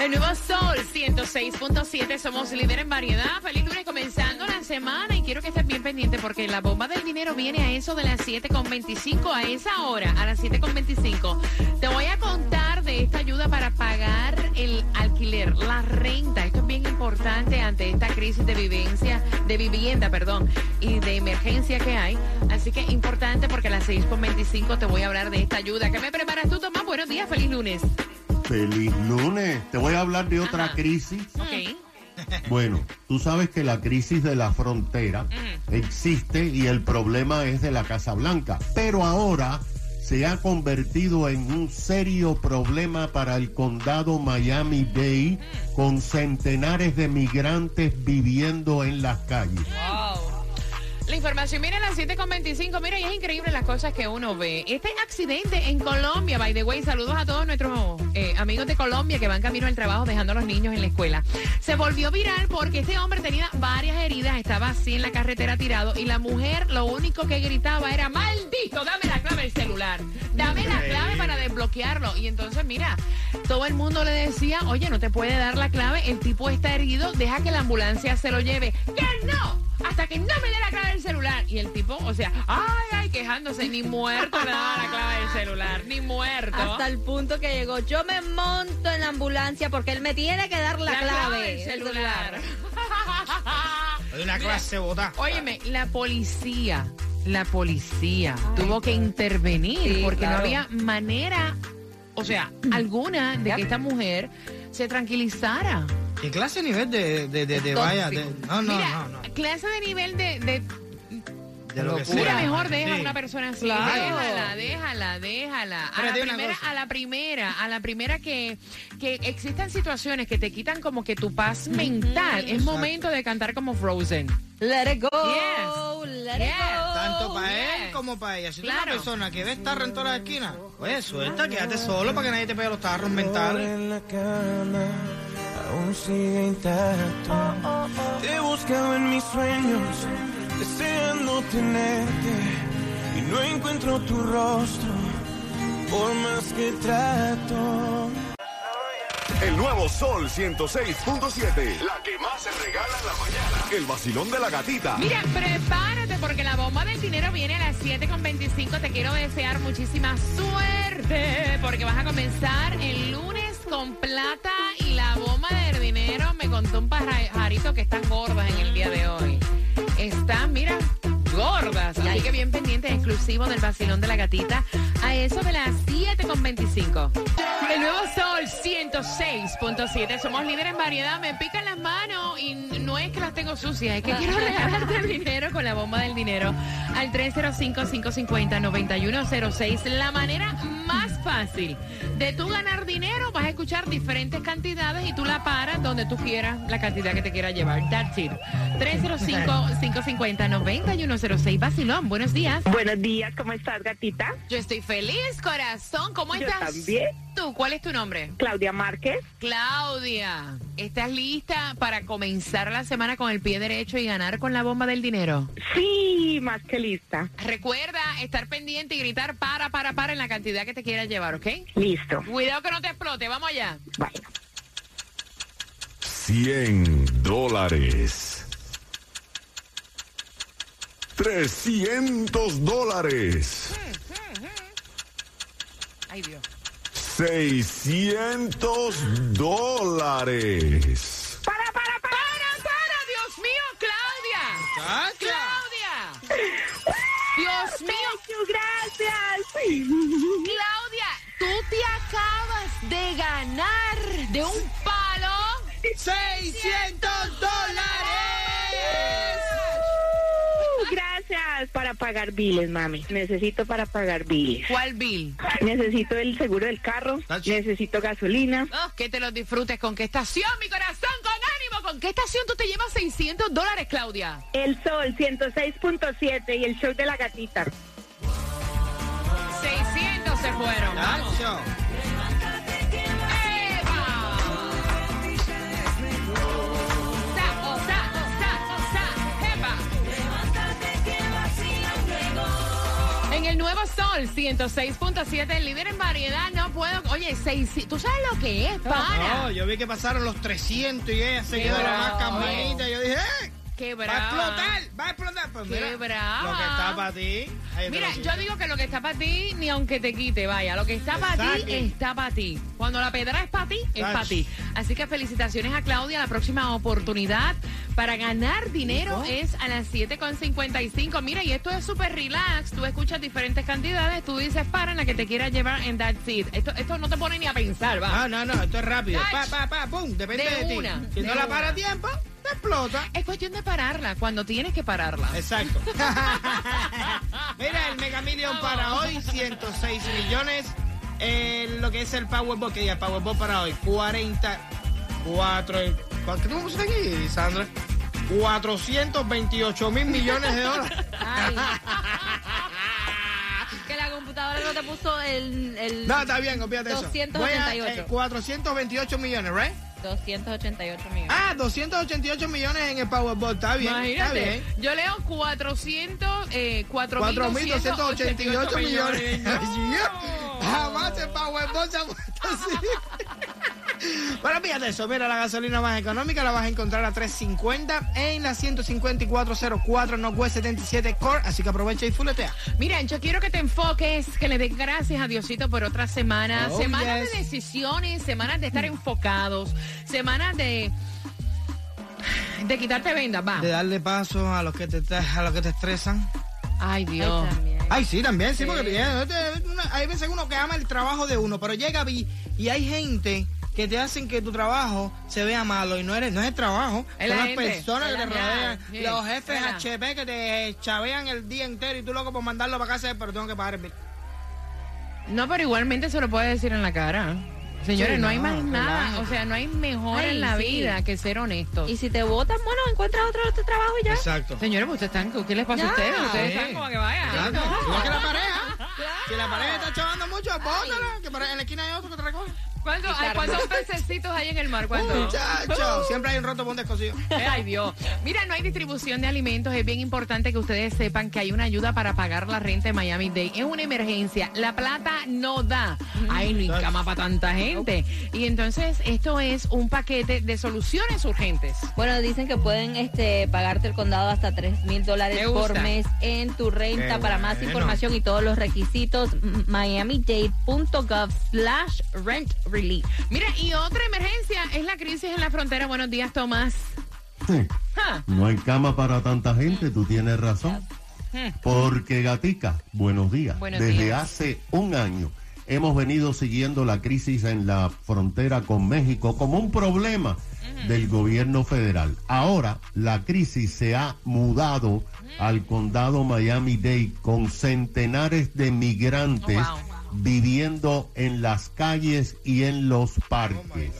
El nuevo Sol 106.7, somos líder en variedad. Feliz lunes comenzando la semana y quiero que estés bien pendiente porque la bomba del dinero viene a eso de las 7.25, a esa hora, a las 7.25. Te voy a contar de esta ayuda para pagar el alquiler, la renta. Esto es bien importante ante esta crisis de vivencia, de vivienda, perdón, y de emergencia que hay. Así que importante porque a las 6.25 te voy a hablar de esta ayuda. ¿Qué me preparas tú, Tomás? Buenos días, feliz lunes. Feliz lunes. Te voy a hablar de otra crisis. Ok. Bueno, tú sabes que la crisis de la frontera existe y el problema es de la Casa Blanca. Pero ahora se ha convertido en un serio problema para el condado Miami-Dade con centenares de migrantes viviendo en las calles. La información a las 7.25. Mira, y es increíble las cosas que uno ve. Este accidente en Colombia, by the way, saludos a todos nuestros amigos de Colombia que van camino al trabajo dejando a los niños en la escuela. Se volvió viral porque este hombre tenía varias heridas, estaba así en la carretera tirado y la mujer lo único que gritaba era, maldito, dame la clave del celular, dame la clave para desbloquearlo. Y entonces, mira, todo el mundo le decía, oye, no te puede dar la clave, el tipo está herido, deja que la ambulancia se lo lleve. ¡Que no! Hasta que no me dé la clave del celular. Y el tipo, o sea, ay, ay, quejándose, ni muerto le daba la clave del celular, ni muerto. Hasta el punto que llegó, yo me monto en la ambulancia porque él me tiene que dar la, clave, del del celular. Una clase bota. Óyeme, la policía, la policía tuvo que intervenir Sí, porque no había manera, o sea, alguna de que esta mujer se tranquilizara. ¿Qué clase de nivel de, de, de, de vaya? de- no, no, Mira, no, no. clase de nivel de, de De lo que sea. Mira, mejor deja a una persona así. Claro. Déjala, déjala, déjala. A la, primera, a la primera, a la primera que, que existan situaciones que te quitan como que tu paz mental. Es momento de cantar como Frozen. Let it go, Yes. let Yes. it go. Tanto para yes. él como para ella. Si tú eres una persona que ves tarro en todas las esquinas, pues suelta, quédate solo para que nadie te pegue los tarros mentales. Aún sigue intacto. Te he buscado en mis sueños, deseando tenerte y no encuentro tu rostro por más que trato. El nuevo Sol 106.7. La que más se regala en la mañana. El vacilón de la gatita. Mira, prepárate porque la bomba del dinero viene a las 7.25. Te quiero desear muchísima suerte porque vas a comenzar el lunes con plata la bomba del dinero. Me contó un pajarito que están gordas en el día de hoy. Están, mira, gordas. Así que bien pendientes, exclusivo del vacilón de la gatita. A eso de las 7.25. El nuevo Sol 106.7. Somos líderes en variedad. Me pican las manos y no es que las tengo sucias, es que quiero regalarte dinero con la bomba del dinero al 305-550-9106. La manera fácil de tú ganar dinero, vas a escuchar diferentes cantidades y tú la paras donde tú quieras, la cantidad que te quieras llevar. That's it. 305-550-9106. Vacilón, buenos días. Buenos días, ¿cómo estás, gatita? Yo estoy feliz, corazón. ¿Cómo Yo estás? también. ¿Tú? ¿Cuál es tu nombre? Claudia Márquez. Claudia, ¿estás lista para comenzar la semana con el pie derecho y ganar con la bomba del dinero? Sí, más que lista. Recuerda estar pendiente y gritar para, para, para en la cantidad que te quieras llevar, ¿ok? Listo. Cuidado que no te explote, vamos allá. Bueno, 100 dólares. 300 dólares. Ay, Dios. 600 dólares. para, para, para. ¡Para, para! ¡Dios mío, Claudia! ¡Claudia! ¡Dios mío! Gracias. Claudia, tú te acabas de ganar de un palo. ¡600 pagar biles, mami. Necesito para pagar biles. ¿Cuál bill? Necesito el seguro del carro. Tacho. Necesito gasolina. Oh, que te los disfrutes. ¿Con qué estación, mi corazón? Con ánimo. ¿Con qué estación tú te llevas 600 dólares, Claudia? El sol 106.7 y el show de la gatita. 600 se fueron. Vamos. Sol 106.7, el líder en variedad. No puedo. Oye, seis, ¿tú sabes lo que es, pana? No, yo vi que pasaron los 300 y ella se quedó la más caminita. Yo dije, ¡eh! Qué Va a explotar, va a explotar. Pues Qué mira, brava. Lo que está para ti. ahí te Mira, lo yo digo que lo que está para ti, ni aunque te quite, vaya. Lo que está para ti, Exacto. está para ti. Cuando la pedra es para ti, es Ach. para ti. Así que felicitaciones a Claudia. La próxima oportunidad para ganar dinero es a las 7.55. Mira, y esto es súper relax. Tú escuchas diferentes cantidades, tú dices para en la que te quieras llevar en that seat. Esto, esto no te pone ni a pensar, va. Ah, No, no, no, esto es rápido. Pa, pa, pa, pum, depende De de, ti. una, Si de no la para a tiempo, te explota. Es cuestión de pararla cuando tienes que pararla. Exacto. Mira, el Mega Million para hoy, 106 millones. Eh, lo que es el Powerball, que diga Powerball para hoy, 44. ¿Cuánto tú pusiste aquí, Sandra? 428 mil millones de dólares. Ay. que la computadora no te puso el, el No, está bien, olvídate eso. 288. Voy a, eh, 428 millones, ¿right? 288 millones. Ah, 288 millones en el Powerball, está bien. Está Imagínate, bien. yo leo 400, eh, 4.288 4.288 millones. No. Jamás el Powerball se ha puesto así. Bueno, fíjate eso, mira, la gasolina más económica la vas a encontrar a 3.50 en la 15404 Northwest 77 Core, así que aprovecha y fuletea. Mira, yo quiero que te enfoques, que le des gracias a Diosito por otra semana. Oh, semanas yes. de decisiones, semanas de estar enfocados, semanas de de quitarte vendas, va. De darle paso a los que te, a los que te estresan. Ay, Dios. Ay, sí, también, sí, Sí. porque eh, hay veces uno que ama el trabajo de uno, pero llega y, y hay gente que te hacen que tu trabajo se vea malo y no eres no es el trabajo, Es son la las gente, personas es que te rodean, sí, los jefes la- HP que te chavean el día entero y tú loco por mandarlo para casa, pero tengo que pagar el bill. No, pero igualmente se lo puede decir en la cara. Señores, Sí, no, hay no, más nada. O sea, no hay mejor Ay, en la sí. vida que ser honestos. Y si te votan, bueno, encuentras otro, otro trabajo y ya. Exacto. Señores, pues ustedes están, ¿qué les pasa a ustedes? Ustedes Sí. están como que vayan. Exacto. Igual que la pareja. Claro. Si la pareja está chavando mucho, bótala, que para- en la esquina hay otro que te recoge. ¿Cuántos, ay, ¿Cuántos pececitos hay en el mar? ¿Cuántos? Muchacho, siempre hay un roto por un descosido. Ay, Dios. Mira, no hay distribución de alimentos. Es bien importante que ustedes sepan que hay una ayuda para pagar la renta en Miami Day. Es una emergencia. La plata no da. Ay, no hay cama para tanta gente. Y entonces, esto es un paquete de soluciones urgentes. Bueno, dicen que pueden este, pagarte el condado hasta 3 mil dólares por mes en tu renta. Qué Para más información y todos los requisitos, miamidade.gov slash rent relief. Mira, y otra emergencia es la crisis en la frontera. Buenos días, Tomás. Sí. No hay cama para tanta gente, tú tienes razón. Porque Gatica, buenos días. Buenos Desde días. hace un año hemos venido siguiendo la crisis en la frontera con México como un problema del gobierno federal. Ahora la crisis se ha mudado al condado Miami-Dade con centenares de migrantes Oh, wow. Viviendo en las calles y en los parques.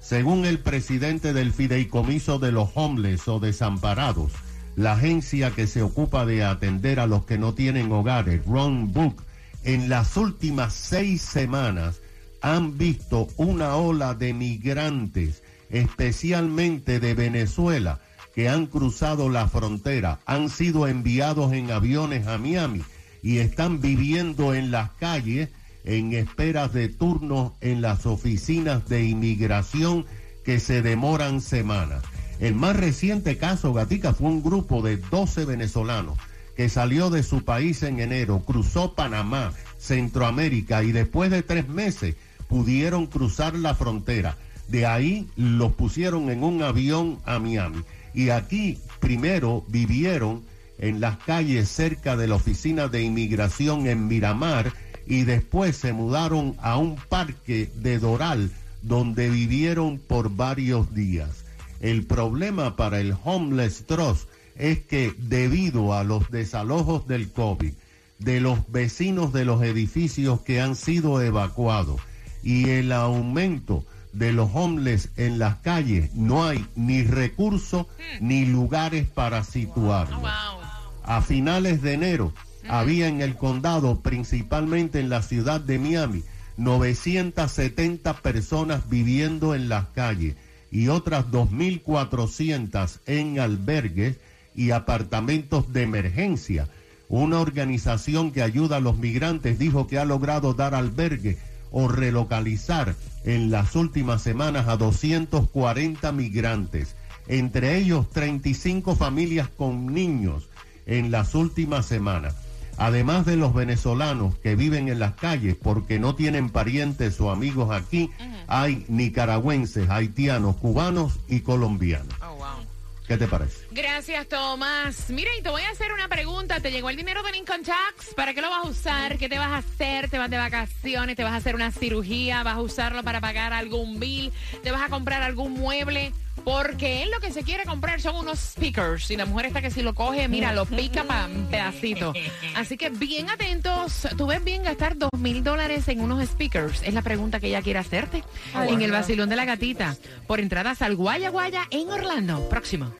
Según el presidente del Fideicomiso de los Homeless o Desamparados, la agencia que se ocupa de atender a los que no tienen hogares, Ron Book, en las últimas seis semanas han visto una ola de migrantes, especialmente de Venezuela, que han cruzado la frontera, han sido enviados en aviones a Miami y están viviendo en las calles en esperas de turnos en las oficinas de inmigración que se demoran semanas. El más reciente caso, Gatica, fue un grupo de 12 venezolanos que salió de su país en enero, cruzó Panamá, Centroamérica y después de tres meses pudieron cruzar la frontera. De ahí los pusieron en un avión a Miami. Y aquí primero vivieron en las calles cerca de la oficina de inmigración en Miramar y después se mudaron a un parque de Doral donde vivieron por varios días. El problema para el Homeless Trust es que debido a los desalojos del COVID, de los vecinos de los edificios que han sido evacuados y el aumento de los homeless en las calles, no hay ni recursos ni lugares para situarlos. Wow. A finales de enero había en el condado, principalmente en la ciudad de Miami, 970 personas viviendo en las calles y otras 2.400 en albergues y apartamentos de emergencia. una organización que ayuda a los migrantes, dijo que ha logrado dar albergue o relocalizar en las últimas semanas a 240 migrantes, entre ellos 35 familias con niños en las últimas semanas. Además de los venezolanos que viven en las calles porque no tienen parientes o amigos aquí, hay nicaragüenses, haitianos, cubanos y colombianos. Oh, wow. ¿Qué te parece? Gracias, Tomás. Mira, y te voy a hacer una pregunta. ¿Te llegó el dinero del Income Tax? ¿Para qué lo vas a usar? ¿Qué te vas a hacer? ¿Te vas de vacaciones? ¿Te vas a hacer una cirugía? ¿Vas a usarlo para pagar algún bill? ¿Te vas a comprar algún mueble? Porque él lo que se quiere comprar son unos speakers. Y la mujer está que si lo coge, mira, lo pica para pedacitos. Así que bien atentos. ¿Tú ves bien gastar dos mil dólares en unos speakers? Es la pregunta que ella quiere hacerte. En el vacilón de la gatita. Por entradas al Guaya Guaya en Orlando. Próximo.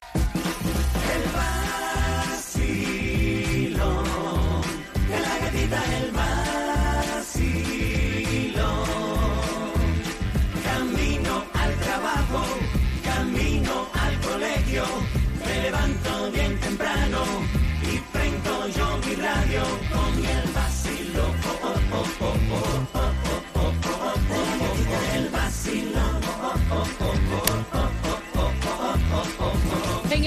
Camino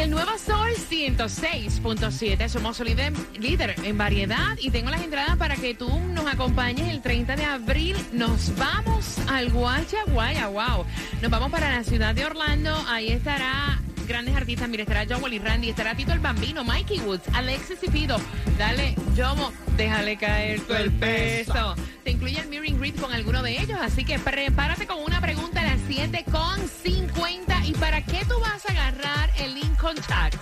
el Nuevo Sol 106.7 somos líder, líder en variedad y tengo las entradas para que tú nos acompañes el 30 de abril. Nos vamos al Guaya Guaya, wow. Nos vamos para la ciudad de Orlando. Ahí estará grandes artistas. Mira, estará Joel y Randy, estará Tito el Bambino, Mikey Woods, Alexis y Pido. Dale, Jomo, déjale caer todo el peso. Te incluye el Mirroring Grid con alguno de ellos, así que prepárate con una pregunta a las 7 con 50. ¿Y para qué tú vas a agarrar el Lincoln Tax?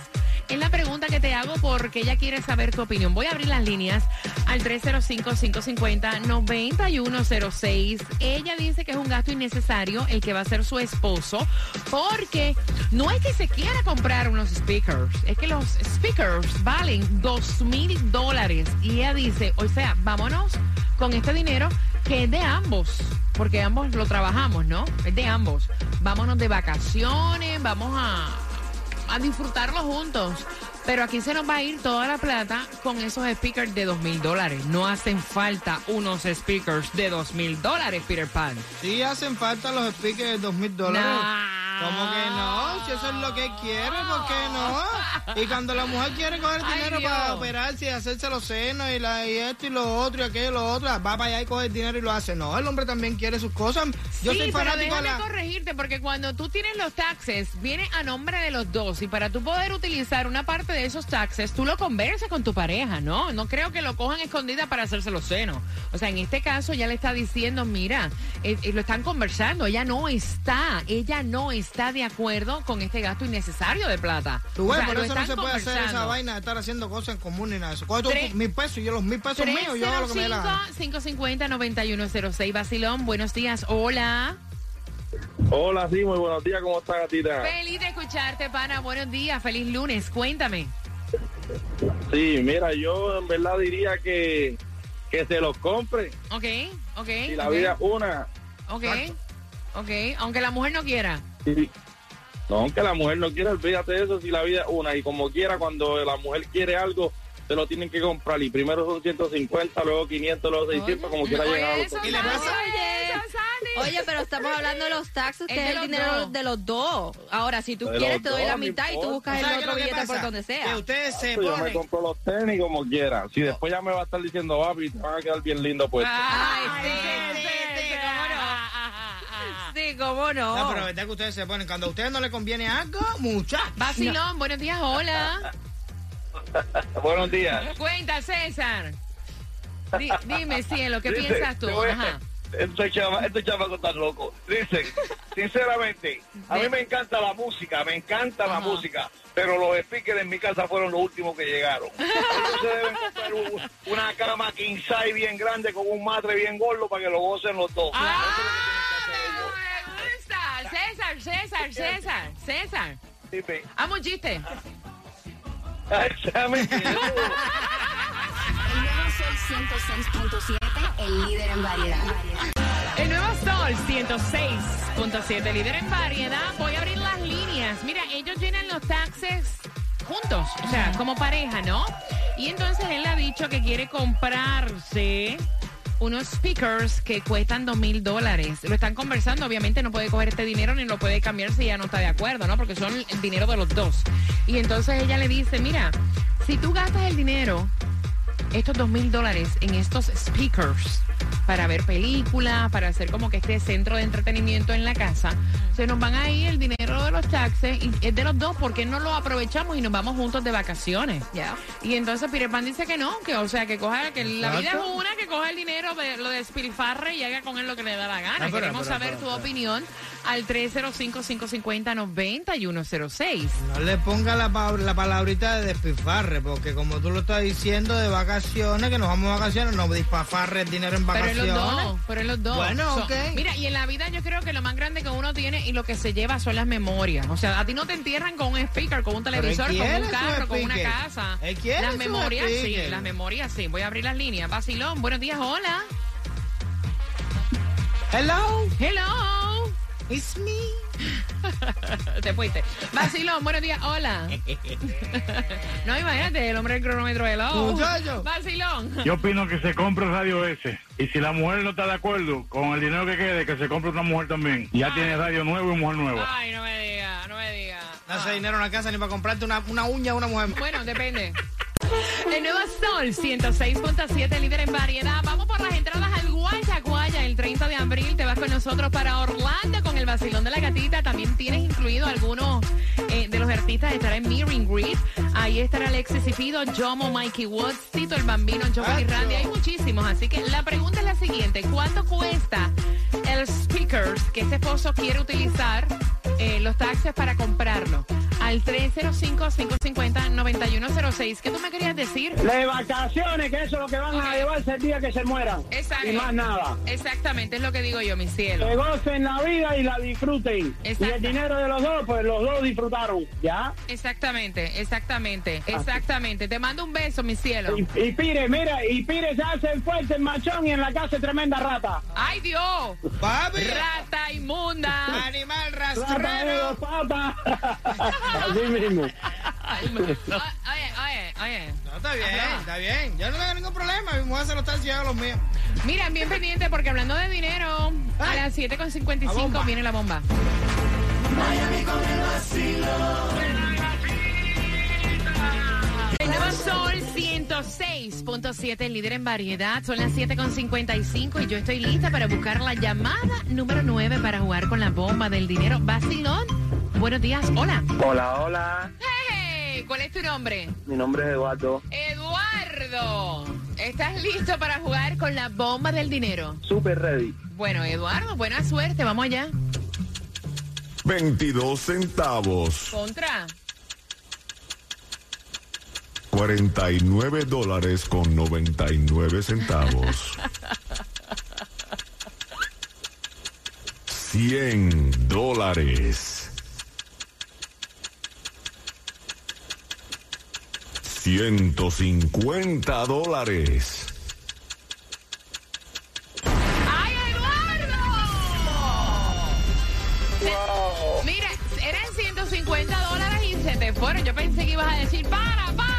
Es la pregunta que te hago porque ella quiere saber tu opinión. Voy a abrir las líneas al 305-550-9106. Ella dice que es un gasto innecesario el que va a ser su esposo porque no es que se quiera comprar unos speakers, es que los speakers valen dos mil dólares. Y ella dice, o sea, vámonos con este dinero que es de ambos, porque ambos lo trabajamos, ¿no? Es de ambos. Vámonos de vacaciones, vamos a a disfrutarlo juntos. Pero aquí se nos va a ir toda la plata con esos speakers de dos mil dólares. No hacen falta unos speakers de dos mil dólares, Peter Pan. Sí hacen falta los speakers de dos mil dólares. ¿Cómo que no? Si eso es lo que quiere, ¿por qué no? Y cuando la mujer quiere coger dinero para operarse y hacerse los senos y, la, y esto y lo otro y aquello y lo otro, va para allá y coge el dinero y lo hace. No, el hombre también quiere sus cosas. Yo sí, soy pero fanático de déjame la... corregirte porque cuando tú tienes los taxes, viene a nombre de los dos y para tú poder utilizar una parte de esos taxes, tú lo conversas con tu pareja, ¿no? No creo que lo cojan escondida para hacerse los senos. O sea, en este caso ya le está diciendo, mira, eh, eh, lo están conversando, ella no está, ella no está de acuerdo con este gasto innecesario de plata. Tú ves, O sea, por lo eso no están se puede hacer esa vaina de estar haciendo cosas en común ni nada de eso. Coge tú Tres- mil pesos y yo los mil pesos míos, yo hago lo que me la gana. 305-550-9106. Basilón, buenos días. Hola. Hola, sí, muy buenos días, ¿cómo está gatita? Feliz de escucharte, pana. Buenos días. Feliz lunes. Cuéntame. Sí, mira, yo en verdad diría que, que se los compre. Ok, ok. Y la vida es una. Ok, ok. Aunque la mujer no quiera. Sí. No, aunque la mujer no quiera, olvídate de eso, si la vida es una. Y como quiera, cuando la mujer quiere algo, se lo tienen que comprar. Y primero son 150, luego 500, luego 600, como quiera Oye, llegar a los eso, ¿Y le pasa? eso, Sandy. Oye, pero estamos hablando de los taxes, Es que es el dinero dos. de los dos. Ahora, si tú De quieres, te doy dos, la mitad y tú buscas el ¿Sabes qué otro que billete por donde Que sea. ustedes se Yo me compro los tenis como quiera. Si después ya me va a estar diciendo, papi, te van a quedar bien lindo, pues. Ay, Ay, sí, sí, sí, sí, sí, cómo no. ah, ah, ah, ah. Sí, cómo no. No, pero la verdad que ustedes se ponen. Cuando a ustedes no les conviene algo, muchachos. Vacilón, buenos días. Hola. Buenos días. Cuenta, César. Di- dime, cielo, ¿qué Dice, piensas tú? te voy a- Ajá. Estos estos chavos están locos. Dicen, sinceramente, a mí me encanta la música, me encanta la Ajá. música, pero los speakers en mi casa fueron los últimos que llegaron. Se deben comprar un- una cama king size bien grande con un matre bien gordo para que lo gocen los dos. ¡Ah! Eso es César, César, César. Dime, Amo un chiste. exactamente. El nuevo Sol 106.7, el líder en variedad. El nuevo Sol 106.7, líder en variedad. Voy a abrir las líneas. Mira, ellos llenan los taxes juntos, o sea, como pareja, ¿no? Y entonces él le ha dicho que quiere comprarse unos speakers que cuestan dos mil dólares. Lo están conversando, obviamente no puede coger este dinero ni lo puede cambiar si ya no está de acuerdo, ¿no? Porque son el dinero de los dos. Y entonces ella le dice, mira, si tú gastas el dinero, estos dos mil dólares en estos speakers para ver películas, para hacer como que este centro de entretenimiento en la casa, se nos van a ir el dinero de los taxes y es de los dos, porque no lo aprovechamos y nos vamos juntos de vacaciones? Yeah. Y entonces Peter Pan dice que no, que o sea, que coja, que la vida es una, que coja el dinero, de, lo despilfarre y haga con él lo que le da la gana. Pero, Queremos pero, saber pero, tu pero. opinión al 305-550-9106. No le ponga la, la palabrita de despilfarre, porque como tú lo estás diciendo, de vacaciones, que nos vamos de vacaciones, no despilfarre el dinero en Pero en los dos, pero en los dos. Bueno, So, ok. Mira, y en la vida yo creo que lo más grande que uno tiene y lo que se lleva son las memorias. O sea, a ti no te entierran con un speaker, con un televisor, con un carro, con una casa. Él quiere Las memorias sí, las memorias sí. Voy a abrir las líneas. Basilón, buenos días, hola. Hello, Hello. it's me. Te fuiste. Basilón, buenos días, hola. no, imagínate, el hombre del cronómetro de hello. Muchacho. Basilón. Yo opino que se compre Radio S. Y si la mujer no está de acuerdo con el dinero que quede, que se compre una mujer también. Ya tiene radio nuevo y mujer nueva. Ay, no me diga, no me diga. No hace dinero en la casa ni para comprarte una, una uña a una mujer. Bueno, depende. El nuevo Sol 106.7, líder en variedad. Vamos por las entradas al Guaya Guaya el 30 de abril. Te vas con nosotros para Orlando con el vacilón de la gatita. También tienes incluido algunos eh, de los artistas. Estará en Meeting Greet. Ahí estará Alexis y Fido, Jomo, Mikey Woods, Tito el Bambino, Joel y Randy. Hay muchísimos. Así que la pregunta es la siguiente. ¿Cuánto cuesta el speakers que este esposo quiere utilizar? eh, los taxes para comprarlo. Al 305-550-9106. ¿Qué tú me querías decir? De vacaciones, que eso es lo que van a llevarse el día que se mueran. Exacto. Y más nada. Exactamente, es lo que digo yo, mi cielo. Que gocen la vida y la disfruten. Exacto. Y el dinero de los dos, pues los dos disfrutaron. ¿Ya? Exactamente, exactamente, exactamente. Te mando un beso, mi cielo. Y, y Pire, mira, y Pire se hace el fuerte el machón y en la casa es tremenda rata. ¡Ay, Dios! Papi, ¡Rata inmunda! animal Rata de rastrero. dos patas. Así mismo. Ay, ma- oye, oye, oye. No, está bien, Ajá. está bien. Yo no tengo ningún problema. Mi mujer se lo está haciendo a los míos. Mira, bien pendiente porque hablando de dinero, a las La 7.55 bomba. viene la bomba. El nuevo Sol 106.7, el líder en variedad. Son las 7.55 y yo estoy lista para buscar la llamada número 9 para jugar con la bomba del dinero. Basilón, buenos días. Hola. Hola, hola. Hey, ¿cuál es tu nombre? Mi nombre es Eduardo. Eduardo. ¿Estás listo para jugar con la bomba del dinero? Super ready. Bueno, Eduardo, buena suerte. Vamos allá. 22 centavos. Contra. 49 dólares con 99 centavos. 100 dólares. 150 dólares. ¡Ay, Eduardo! Se- Mira, eran 150 dólares y se te fueron. Yo pensé que ibas a decir, para, para.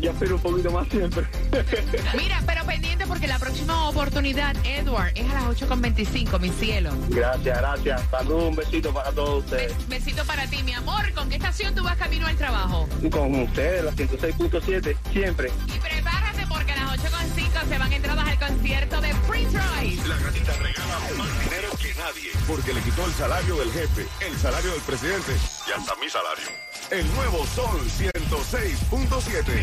Yo espero un poquito más siempre. Mira, pero pendiente porque la próxima oportunidad, Edward, es a las 8.25, mi cielo. gracias, gracias. Salud, un besito para todos ustedes. Bes- besito para ti, mi amor. ¿Con qué estación tú vas camino al trabajo? Con ustedes, la 106.7, siempre. Y prepárate porque a las 8.5 se van entradas al concierto de Prince Royce. La gatita regala más dinero que nadie. Porque le quitó el salario del jefe, el salario del presidente y hasta mi salario. El nuevo Sol 106.7.